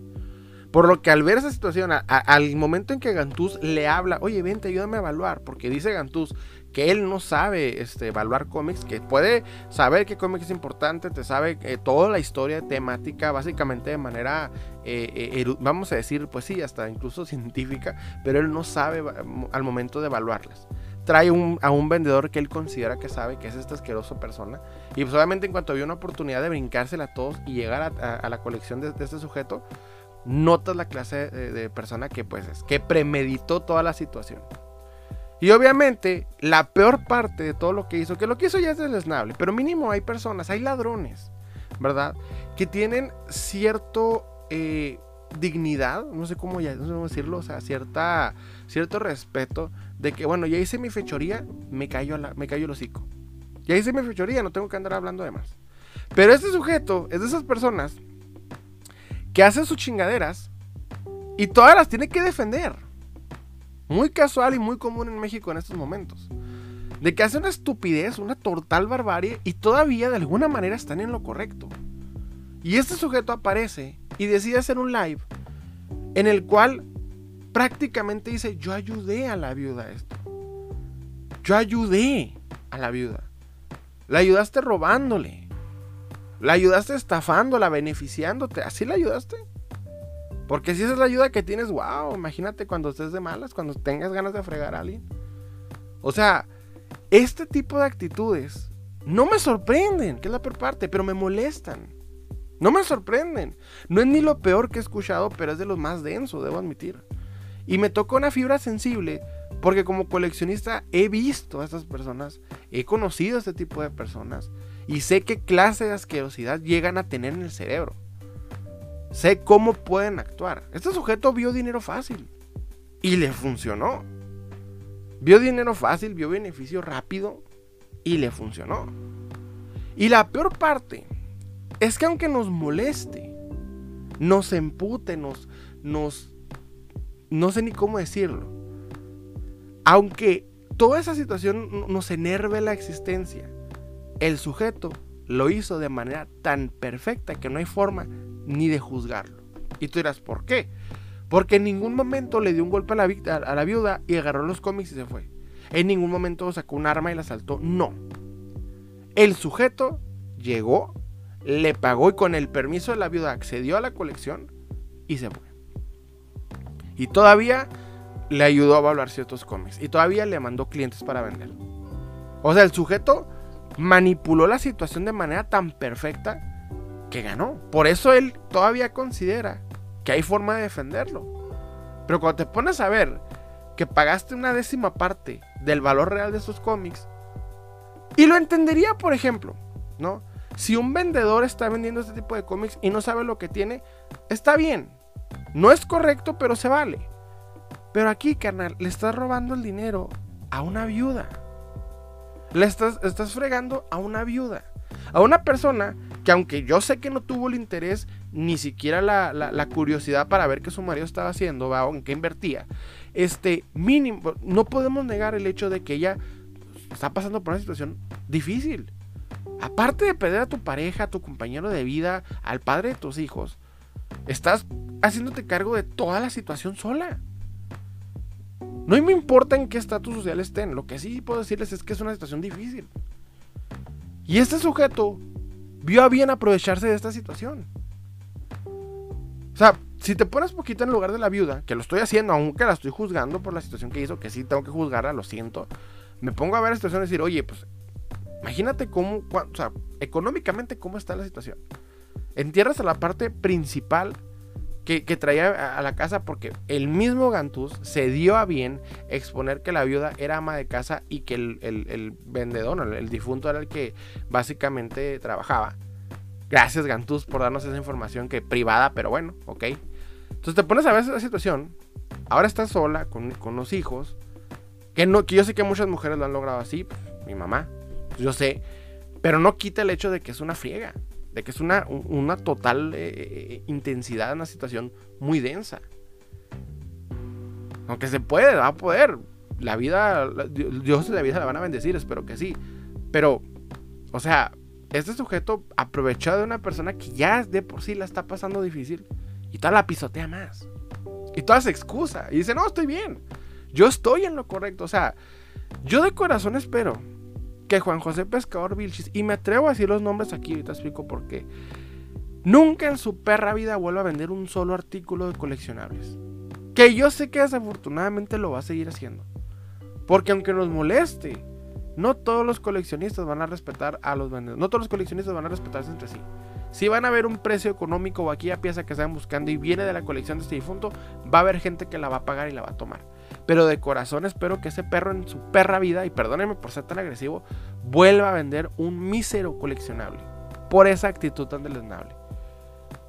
Por lo que al ver esa situación, al momento en que Gantús le habla, oye, vente, ayúdame a evaluar, porque dice Gantús que él no sabe este, evaluar cómics, que puede saber qué cómic es importante, te sabe eh, toda la historia temática, básicamente de manera, eh, eh, vamos a decir, pues sí, hasta incluso científica, pero él no sabe al momento de evaluarlas trae a un vendedor que él considera que sabe que es esta asquerosa persona. Y pues obviamente en cuanto vio una oportunidad de brincársela a todos y llegar a, la colección de, este sujeto, notas la clase de, persona que pues es, que premeditó toda la situación. Y obviamente la peor parte de todo lo que hizo, que lo que hizo ya es desnable, pero mínimo hay personas, hay ladrones, ¿verdad? Que tienen cierto... Eh, dignidad, no sé cómo ya, no sé cómo decirlo, o sea, cierta, cierto respeto de que, bueno, ya hice mi fechoría, me cayó, me el hocico. Ya hice mi fechoría, no tengo que andar hablando de más. Pero este sujeto es de esas personas que hacen sus chingaderas y todas las tiene que defender. Muy casual y muy común en México en estos momentos. De que hace una estupidez, una total barbarie y todavía de alguna manera están en lo correcto. Y este sujeto aparece y decide hacer un live en el cual prácticamente dice, yo ayudé a la viuda esto. Yo ayudé a la viuda. La ayudaste robándole. La ayudaste estafándola, beneficiándote. ¿Así la ayudaste? Porque si esa es la ayuda que tienes, wow, imagínate cuando estés de malas, cuando tengas ganas de fregar a alguien. O sea, este tipo de actitudes no me sorprenden, que es la peor parte, pero me molestan. No me sorprenden. No es ni lo peor que he escuchado, pero es de los más densos, debo admitir. Y me tocó una fibra sensible porque como coleccionista he visto a estas personas, he conocido a este tipo de personas y sé qué clase de asquerosidad llegan a tener en el cerebro. Sé cómo pueden actuar. Este sujeto vio dinero fácil y le funcionó. Vio dinero fácil, vio beneficio rápido y le funcionó. Y la peor parte es que aunque nos moleste, nos empute, nos, nos, no sé ni cómo decirlo, aunque toda esa situación nos enerve la existencia, el sujeto lo hizo de manera tan perfecta que no hay forma ni de juzgarlo. Y tú dirás, ¿por qué? Porque en ningún momento le dio un golpe a la, a la viuda y agarró los cómics y se fue. En ningún momento sacó un arma y la asaltó. No. El sujeto llegó, le pagó y con el permiso de la viuda accedió a la colección y se fue. Y todavía le ayudó a evaluar ciertos cómics. Y todavía le mandó clientes para vender. O sea, el sujeto manipuló la situación de manera tan perfecta que ganó. Por eso él todavía considera que hay forma de defenderlo. Pero cuando te pones a ver que pagaste una décima parte del valor real de esos cómics, y lo entendería, por ejemplo, ¿no? Si un vendedor está vendiendo este tipo de cómics y no sabe lo que tiene, está bien. No es correcto, pero se vale. Pero aquí, carnal, le estás robando el dinero a una viuda. Le estás, estás fregando a una viuda. A una persona que aunque yo sé que no tuvo el interés, ni siquiera la, curiosidad para ver qué su marido estaba haciendo, ¿va? o en qué invertía, este mínimo, no podemos negar el hecho de que ella está pasando por una situación difícil aparte de perder a tu pareja, a tu compañero de vida, al padre de tus hijos, estás haciéndote cargo de toda la situación sola. No me importa en qué estatus social estén, lo que sí puedo decirles es que es una situación difícil. Y este sujeto vio a bien aprovecharse de esta situación. O sea, si te pones poquito en lugar de la viuda, que lo estoy haciendo, aunque la estoy juzgando por la situación que hizo, que sí tengo que juzgarla, lo siento, me pongo a ver la situación y decir, oye, pues Imagínate cómo, o sea, económicamente cómo está la situación. Entierras a la parte principal que, traía a, la casa porque el mismo Gantús se dio a bien exponer que la viuda era ama de casa y que el, vendedor, el, difunto era el que básicamente trabajaba. Gracias Gantús por darnos esa información que privada, pero bueno, ok. Entonces te pones a ver esa situación. Ahora estás sola con, con los hijos. Que, no, que yo sé que muchas mujeres lo han logrado así. Mi mamá. Yo sé. Pero no quita el hecho de que es una friega. De que es una, una total eh, eh, intensidad, una situación muy densa. Aunque se puede, va a poder. La vida, Dios y la vida la van a bendecir, espero que sí. Pero, o sea, este sujeto aprovechó de una persona que ya de por sí la está pasando difícil y toda la pisotea más. Y toda se excusa. Y dice, no, estoy bien. Yo estoy en lo correcto. O sea, yo de corazón espero que Juan José Pescador Vilchis, y me atrevo a decir los nombres aquí, ahorita explico por qué, nunca en su perra vida vuelva a vender un solo artículo de coleccionables. Que yo sé que desafortunadamente lo va a seguir haciendo. Porque aunque nos moleste, no todos los coleccionistas van a respetar a los vendedores. No todos los coleccionistas van a respetarse entre sí. Si van a ver un precio económico o aquella pieza que están buscando y viene de la colección de este difunto, va a haber gente que la va a pagar y la va a tomar. Pero de corazón espero que ese perro en su perra vida, y perdónenme por ser tan agresivo, vuelva a vender un mísero coleccionable. Por esa actitud tan deleznable.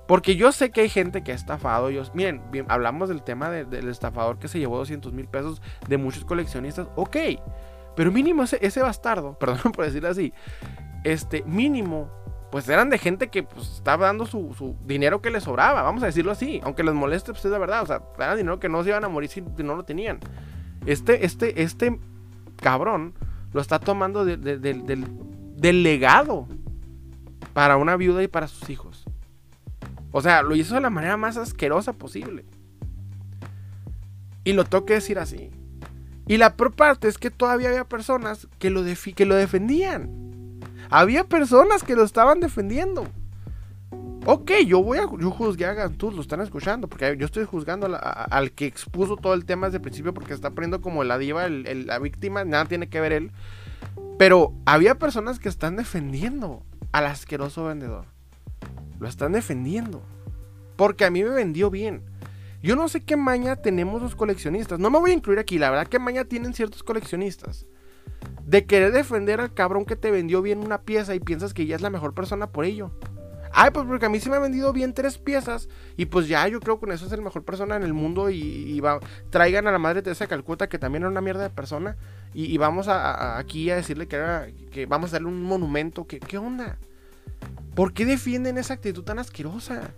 Porque yo sé que hay gente que ha estafado. Yo, miren, hablamos del tema del estafador que se llevó 200 mil pesos de muchos coleccionistas. Ok, pero mínimo ese, bastardo, perdón por decirlo así, este mínimo, pues eran de gente que pues, estaba dando su, dinero que les sobraba, vamos a decirlo así, aunque les moleste, pues es la verdad, o sea, era dinero que no se iban a morir si no lo tenían. Este, este, este cabrón lo está tomando del, del legado para una viuda y para sus hijos. O sea, lo hizo de la manera más asquerosa posible. Y lo tengo que decir así. Y la peor parte es que todavía había personas que lo, que lo defendían. Había personas que lo estaban defendiendo. Ok, yo voy a yo juzgué a Gantuz, lo están escuchando, porque yo estoy juzgando al que expuso todo el tema desde el principio porque está poniendo como la diva, la víctima, nada tiene que ver él. Pero había personas que están defendiendo al asqueroso vendedor. Lo están defendiendo. Porque a mí me vendió bien. Yo no sé qué maña tenemos los coleccionistas. No me voy a incluir aquí, la verdad que maña tienen ciertos coleccionistas. De querer defender al cabrón que te vendió bien una pieza y piensas que ya es la mejor persona por ello. Ay, pues porque a mí se me ha vendido bien tres piezas y pues ya yo creo que con eso es el mejor persona en el mundo y, va, traigan a la madre de esa Calcuta que también era una mierda de persona y, vamos a, aquí a decirle que, que vamos a darle un monumento. ¿Qué, ¿Qué onda? ¿Por qué defienden esa actitud tan asquerosa?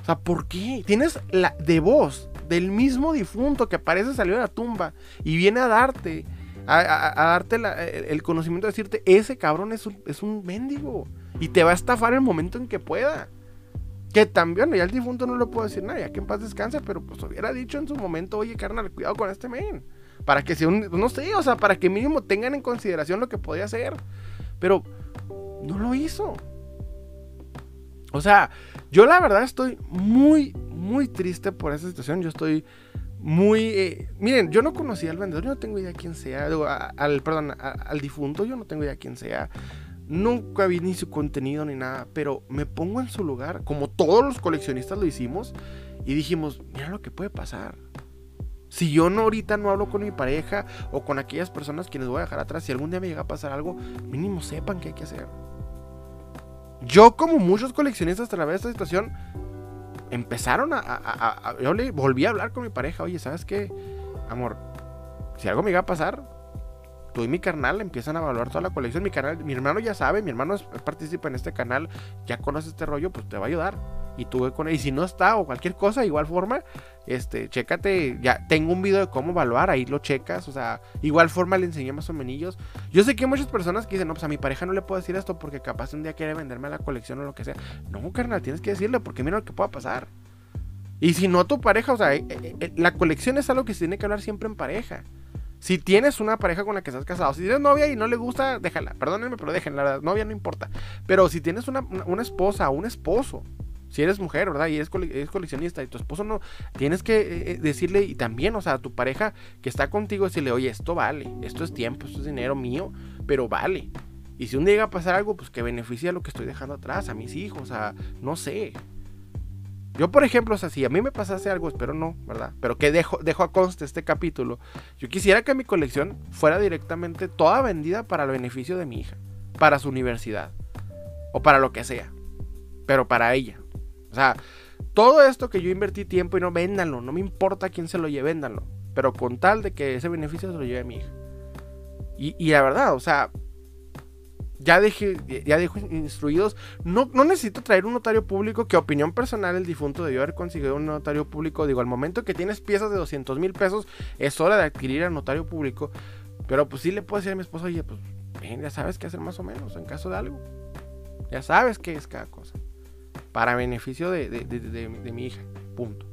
O sea, ¿por qué? Tienes la de voz del mismo difunto que parece salir de la tumba y viene a darte, a, darte el conocimiento de decirte, ese cabrón es un, es un mendigo y te va a estafar el momento en que pueda. Que también, ya el difunto no le puedo decir nada, ya que en paz descanse, pero pues hubiera dicho en su momento, oye, carnal, cuidado con este men. Para que sea un, no sé, o sea, para que mínimo tengan en consideración lo que podía hacer. Pero no lo hizo. O sea, yo la verdad estoy muy, muy triste por esa situación. Yo estoy muy... Eh, miren, yo no conocía al vendedor, yo no tengo idea quién sea. al, perdón, al difunto, yo no tengo idea quién sea. Nunca vi ni su contenido ni nada, pero me pongo en su lugar, como todos los coleccionistas lo hicimos, y dijimos, mira lo que puede pasar. Si yo no ahorita no hablo con mi pareja o con aquellas personas quienes voy a dejar atrás, si algún día me llega a pasar algo, mínimo sepan qué hay que hacer. Yo, como muchos coleccionistas a través de esta situación, empezaron a, Yo le volví a hablar con mi pareja. Oye, ¿sabes qué? Amor, si algo me iba a pasar, tú y mi carnal empiezan a evaluar toda la colección. Mi, carnal, mi hermano ya sabe, mi hermano participa en este canal, ya conoce este rollo, pues te va a ayudar. Y tú con él. Y si no está o cualquier cosa, igual forma, este, chécate. Ya tengo un video de cómo evaluar, ahí lo checas. O sea, igual forma le enseñé más o menos. Yo sé que hay muchas personas que dicen, no, pues a mi pareja no le puedo decir esto porque capaz un día quiere venderme la colección o lo que sea. No, carnal, tienes que decirle porque mira lo que pueda pasar. Y si no tu pareja, o sea, eh, eh, eh, la colección es algo que se tiene que hablar siempre en pareja. Si tienes una pareja con la que estás casado, si tienes novia y no le gusta, déjala. Perdónenme, pero déjenla, la novia no importa. Pero si tienes una, una esposa o un esposo si eres mujer, ¿verdad? Y eres, coleccionista y tu esposo no, tienes que eh, eh, decirle, y también, o sea, a tu pareja que está contigo, decirle, oye, esto vale, esto es tiempo, esto es dinero mío, pero vale. Y si un día llega a pasar algo, pues que beneficie a lo que estoy dejando atrás, a mis hijos, sea, no sé. Yo, por ejemplo, o sea, si a mí me pasase algo, espero no, ¿verdad? Pero que dejo, dejo a conste este capítulo. Yo quisiera que mi colección fuera directamente toda vendida para el beneficio de mi hija, para su universidad, o para lo que sea, pero para ella. Sea, todo esto que yo invertí tiempo y no, véndanlo, no me importa quién se lo lleve, véndanlo. Pero con tal de que ese beneficio se lo lleve a mi hija. Y, la verdad, o sea, ya dejé, ya dejo instruidos. No, no necesito traer un notario público que, opinión personal, el difunto debió haber conseguido un notario público. Digo, al momento que tienes piezas de 200 mil pesos, es hora de adquirir al notario público. Pero pues sí le puedo decir a mi esposa, oye, pues ya sabes qué hacer más o menos en caso de algo. Ya sabes qué es cada cosa. Para beneficio de, de mi hija. Punto.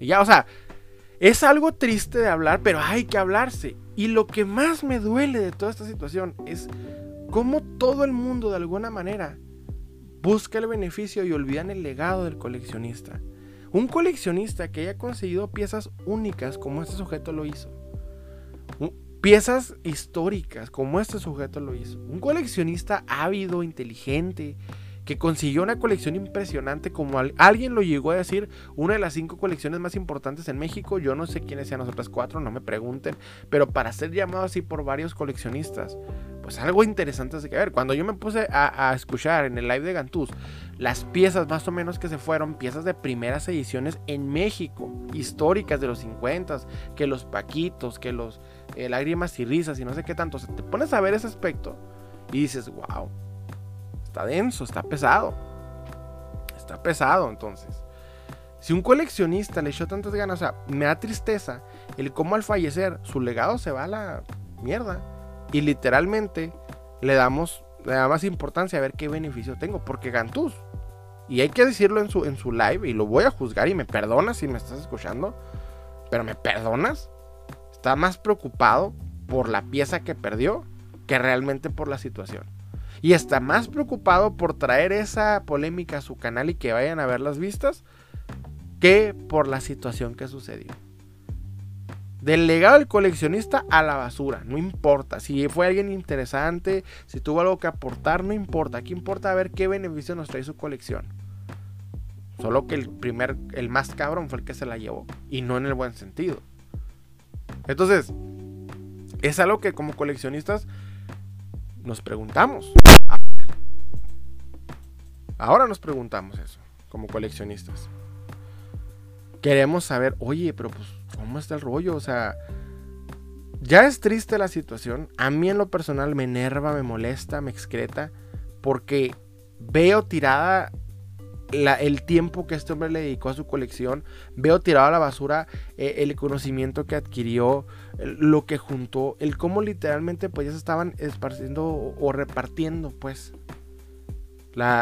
Y ya, o sea, es algo triste de hablar, pero hay que hablarse. Y lo que más me duele de toda esta situación es cómo todo el mundo de alguna manera busca el beneficio y olvidan el legado del coleccionista. Un coleccionista que haya conseguido piezas únicas como este sujeto lo hizo. Piezas históricas como este sujeto lo hizo. Un coleccionista ávido, inteligente, que consiguió una colección impresionante, como alguien lo llegó a decir, una de las cinco colecciones más importantes en México. Yo no sé quiénes sean las otras cuatro, no me pregunten, pero para ser llamado así por varios coleccionistas, pues algo interesante es que ver. Cuando yo me puse a, escuchar en el live de Gantús las piezas más o menos que se fueron, piezas de primeras ediciones en México, históricas de los 50, que los Paquitos, que los eh, Lágrimas y Risas y no sé qué tanto, te pones a ver ese aspecto y dices, wow Está denso, está pesado. Está pesado entonces. Si un coleccionista le echó tantas ganas, o sea, me da tristeza el cómo al fallecer su legado se va a la mierda. Y literalmente le damos, le da más importancia a ver qué beneficio tengo. Porque Gantús, y hay que decirlo en su, en su live, y lo voy a juzgar y me perdonas si me estás escuchando, pero me perdonas, está más preocupado por la pieza que perdió que realmente por la situación y está más preocupado por traer esa polémica a su canal y que vayan a ver las vistas que por la situación que sucedió. Del legado del coleccionista a la basura, no importa. Si fue alguien interesante, si tuvo algo que aportar, no importa. Aquí importa ver qué beneficio nos trae su colección. Solo que el primer, el más cabrón fue el que se la llevó. Y no en el buen sentido. Entonces, es algo que como coleccionistas nos preguntamos. Ahora nos preguntamos eso, como coleccionistas. Queremos saber, oye, pero pues, ¿cómo está el rollo? O sea, ya es triste la situación. A mí en lo personal me enerva, me molesta, me excreta, porque veo tirada el tiempo que este hombre le dedicó a su colección, veo tirado a la basura eh, el conocimiento que adquirió, lo que juntó, el cómo literalmente pues ya se estaban esparciendo o, repartiendo pues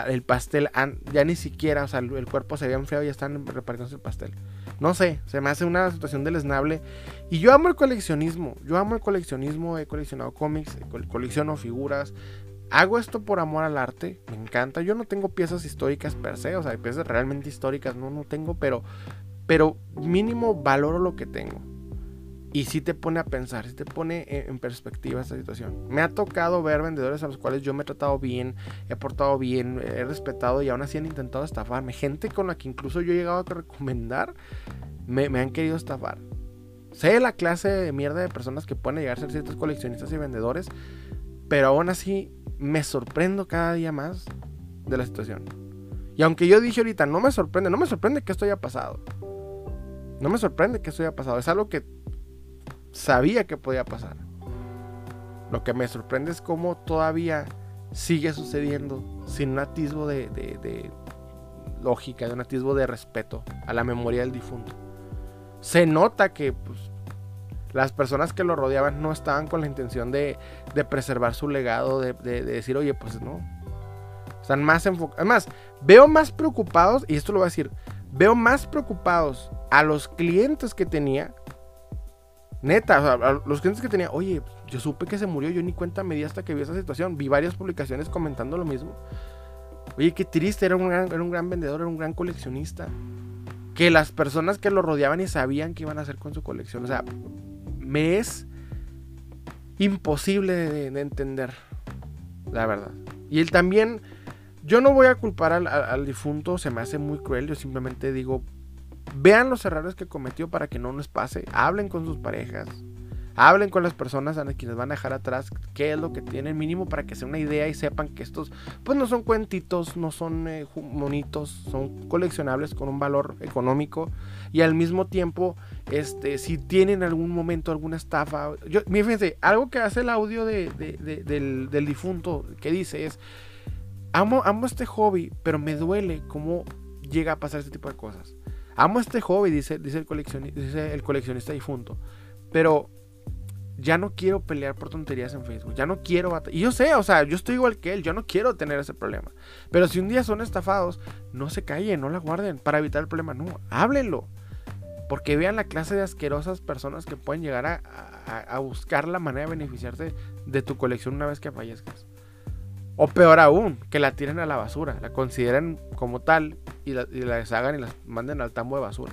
el pastel, ya ni siquiera, o sea, el, cuerpo se había enfriado y ya están repartiendo el pastel. No sé, se me hace una situación deleznable. Y yo amo el coleccionismo, yo amo el coleccionismo, he coleccionado cómics, colecciono figuras, hago esto por amor al arte, me encanta. Yo no tengo piezas históricas per se, o sea, piezas realmente históricas no, no tengo, pero, pero mínimo valoro lo que tengo. Y sí te pone a pensar, sí te pone en perspectiva esta situación. Me ha tocado ver vendedores a los cuales yo me he tratado bien, he portado bien, he respetado y aún así han intentado estafarme. Gente con la que incluso yo he llegado a recomendar, me, me han querido estafar. Sé la clase de mierda de personas que pueden llegar a ser ciertos coleccionistas y vendedores, pero aún así me sorprendo cada día más de la situación. Y aunque yo dije ahorita, no me sorprende, no me sorprende que esto haya pasado. No me sorprende que esto haya pasado. Es algo que sabía que podía pasar. Lo que me sorprende es cómo todavía sigue sucediendo sin un atisbo de, lógica, de un atisbo de respeto a la memoria del difunto. Se nota que pues, las personas que lo rodeaban no estaban con la intención de, preservar su legado, de, decir, oye, pues no. Están más enfocados. Además, veo más preocupados, y esto lo voy a decir, veo más preocupados a los clientes que tenía. Neta, a los clientes que tenía, oye, yo supe que se murió, yo ni cuenta me di hasta que vi esa situación. Vi varias publicaciones comentando lo mismo. Oye, qué triste, era un era un gran vendedor, era un gran coleccionista. Que las personas que lo rodeaban y sabían qué iban a hacer con su colección. O sea, me es imposible de, entender, la verdad. Y él también, yo no voy a culpar al, difunto, se me hace muy cruel, yo simplemente digo, vean los errores que cometió para que no nos pase, hablen con sus parejas, Hablen con las personas a quienes van a dejar atrás qué es lo que tienen mínimo para que sea una idea y sepan que estos pues no son cuentitos, no son eh, monitos, son coleccionables con un valor económico y al mismo tiempo este si tienen algún momento alguna estafa, yo fíjense, algo que hace el audio de, del, del difunto que dice es amo, amo este hobby, pero me duele cómo llega a pasar este tipo de cosas. Amo este hobby, dice, dice, el, coleccionista, dice el coleccionista difunto, pero ya no quiero pelear por tonterías en Facebook, ya no quiero Y yo sé, o sea, yo estoy igual que él, yo no quiero tener ese problema. Pero si un día son estafados, no se callen, no la guarden para evitar el problema, no, háblenlo. Porque vean la clase de asquerosas personas que pueden llegar a, a buscar la manera de beneficiarse de tu colección una vez que fallezcas. O peor aún, que la tiren a la basura, la consideren como tal y la, deshagan y la manden al tambo de basura.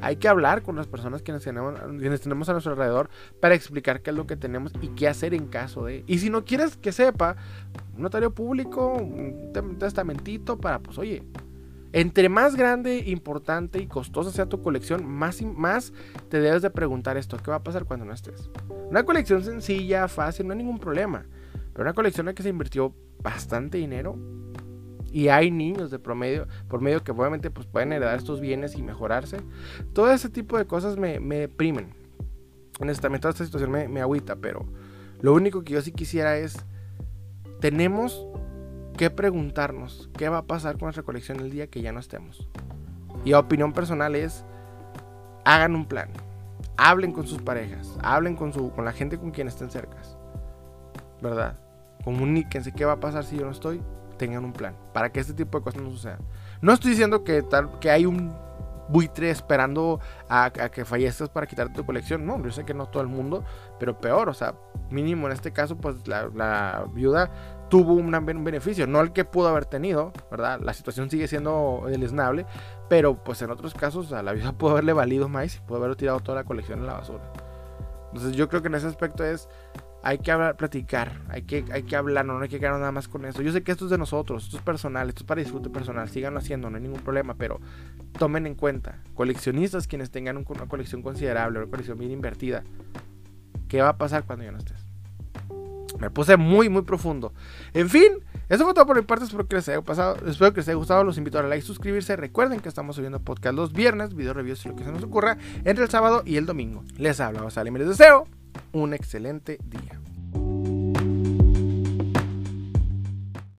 Hay que hablar con las personas quienes tenemos, tenemos a nuestro alrededor para explicar qué es lo que tenemos y qué hacer en caso de. Y si no quieres que sepa, un notario público, un testamentito para, pues oye, entre más grande, importante y costosa sea tu colección, más, más te debes de preguntar esto, ¿qué va a pasar cuando no estés? Una colección sencilla, fácil, no hay ningún problema. Pero una colección en que se invirtió bastante dinero. Y hay niños de promedio, por medio que obviamente pues, pueden heredar estos bienes y mejorarse. Todo ese tipo de cosas me, me deprimen. Honestamente, toda esta situación me, me agüita, pero lo único que yo sí quisiera es, tenemos que preguntarnos qué va a pasar con nuestra colección el día que ya no estemos. Y la opinión personal es, hagan un plan, hablen con sus parejas, hablen con, su, con la gente con quien estén cercas, ¿verdad? comuníquense qué va a pasar si yo no estoy, tengan un plan para que este tipo de cosas no sucedan. No estoy diciendo que, tal, que hay un buitre esperando a, que fallezcas para quitarte tu colección. No, yo sé que no todo el mundo, pero peor, o sea, mínimo en este caso, pues la, viuda tuvo un, beneficio, no el que pudo haber tenido, ¿verdad? La situación sigue siendo deleznable, pero pues en otros casos a la viuda pudo haberle valido más y pudo haber tirado toda la colección en la basura. Entonces yo creo que en ese aspecto es hay que hablar, platicar, hay que, hay que hablar, no, hay que quedarnos nada más con eso. Yo sé que esto es de nosotros, esto es personal, esto es para disfrute personal, síganlo haciendo, no hay ningún problema, pero tomen en cuenta, coleccionistas quienes tengan una colección considerable, una colección bien invertida, ¿qué va a pasar cuando ya no estés? Me puse muy, muy profundo. En fin, eso fue todo por mi parte. Espero que les haya pasado. Espero que les haya gustado. Los invito a like, suscribirse. Recuerden que estamos subiendo podcast los viernes, video reviews y lo que se nos ocurra entre el sábado y el domingo. Les habla Salim y les deseo un excelente día.